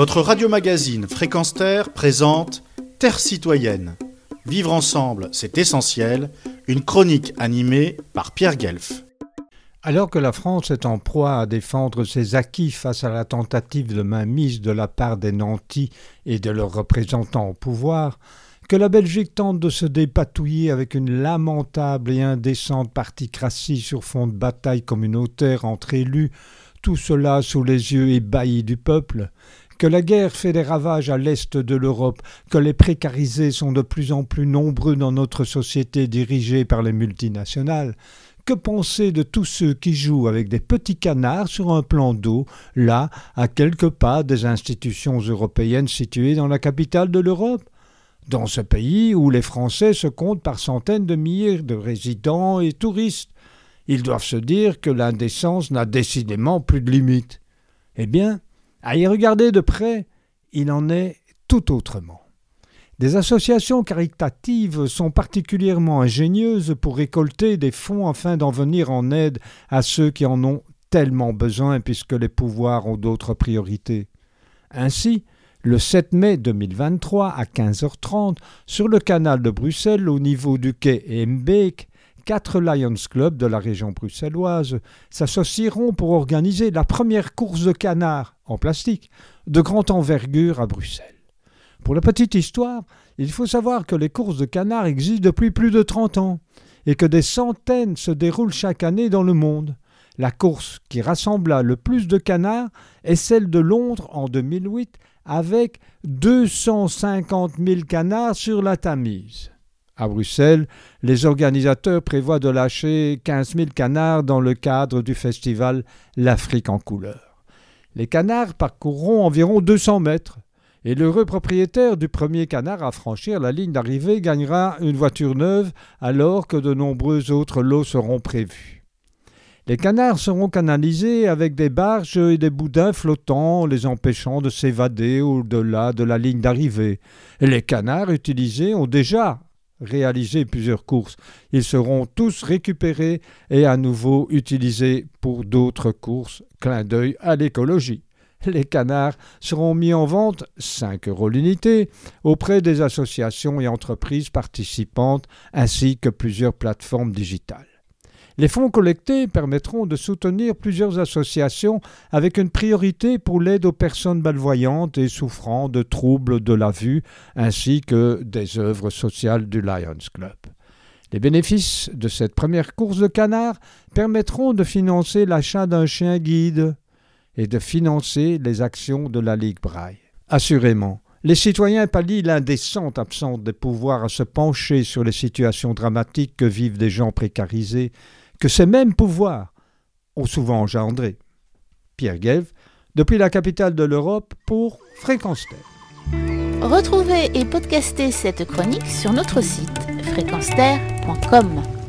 Votre radio-magazine Fréquence Terre présente Terre citoyenne. Vivre ensemble, c'est essentiel. Une chronique animée par Pierre Guelf. Alors que la France est en proie à défendre ses acquis face à la tentative de mainmise de la part des nantis et de leurs représentants au pouvoir, que la Belgique tente de se dépatouiller avec une lamentable et indécente particratie sur fond de bataille communautaire entre élus, tout cela sous les yeux ébahis du peuple, que la guerre fait des ravages à l'est de l'Europe, que les précarisés sont de plus en plus nombreux dans notre société dirigée par les multinationales, que penser de tous ceux qui jouent avec des petits canards sur un plan d'eau, là, à quelques pas des institutions européennes situées dans la capitale de l'Europe? Dans ce pays où les Français se comptent par centaines de milliers de résidents et touristes, ils doivent se dire que l'indécence n'a décidément plus de limite. Eh bien, à y regarder de près, il en est tout autrement. Des associations caritatives sont particulièrement ingénieuses pour récolter des fonds afin d'en venir en aide à ceux qui en ont tellement besoin puisque les pouvoirs ont d'autres priorités. Ainsi, le 7 mai 2023 à 15h30, sur le canal de Bruxelles au niveau du quai Embeek, quatre Lions Clubs de la région bruxelloise s'associeront pour organiser la première course de canards en plastique de grande envergure à Bruxelles. Pour la petite histoire, il faut savoir que les courses de canards existent depuis plus de 30 ans et que des centaines se déroulent chaque année dans le monde. La course qui rassembla le plus de canards est celle de Londres en 2008 avec 250 000 canards sur la Tamise. À Bruxelles, les organisateurs prévoient de lâcher 15 000 canards dans le cadre du festival L'Afrique en couleur. Les canards parcourront environ 200 mètres et l'heureux propriétaire du premier canard à franchir la ligne d'arrivée gagnera une voiture neuve alors que de nombreux autres lots seront prévus. Les canards seront canalisés avec des barges et des boudins flottants, les empêchant de s'évader au-delà de la ligne d'arrivée. Les canards utilisés ont déjà réaliser plusieurs courses. Ils seront tous récupérés et à nouveau utilisés pour d'autres courses. Clin d'œil à l'écologie. Les canards seront mis en vente 5 euros l'unité auprès des associations et entreprises participantes ainsi que plusieurs plateformes digitales. Les fonds collectés permettront de soutenir plusieurs associations avec une priorité pour l'aide aux personnes malvoyantes et souffrant de troubles de la vue, ainsi que des œuvres sociales du Lions Club. Les bénéfices de cette première course de canards permettront de financer l'achat d'un chien guide et de financer les actions de la Ligue Braille. Assurément, les citoyens pallient l'indécente absence des pouvoirs à se pencher sur les situations dramatiques que vivent des gens précarisés que ces mêmes pouvoirs ont souvent engendré. Pierre Guelve, depuis la capitale de l'Europe pour Fréquence Terre. Retrouvez et podcastez cette chronique sur notre site fréquenceterre.com.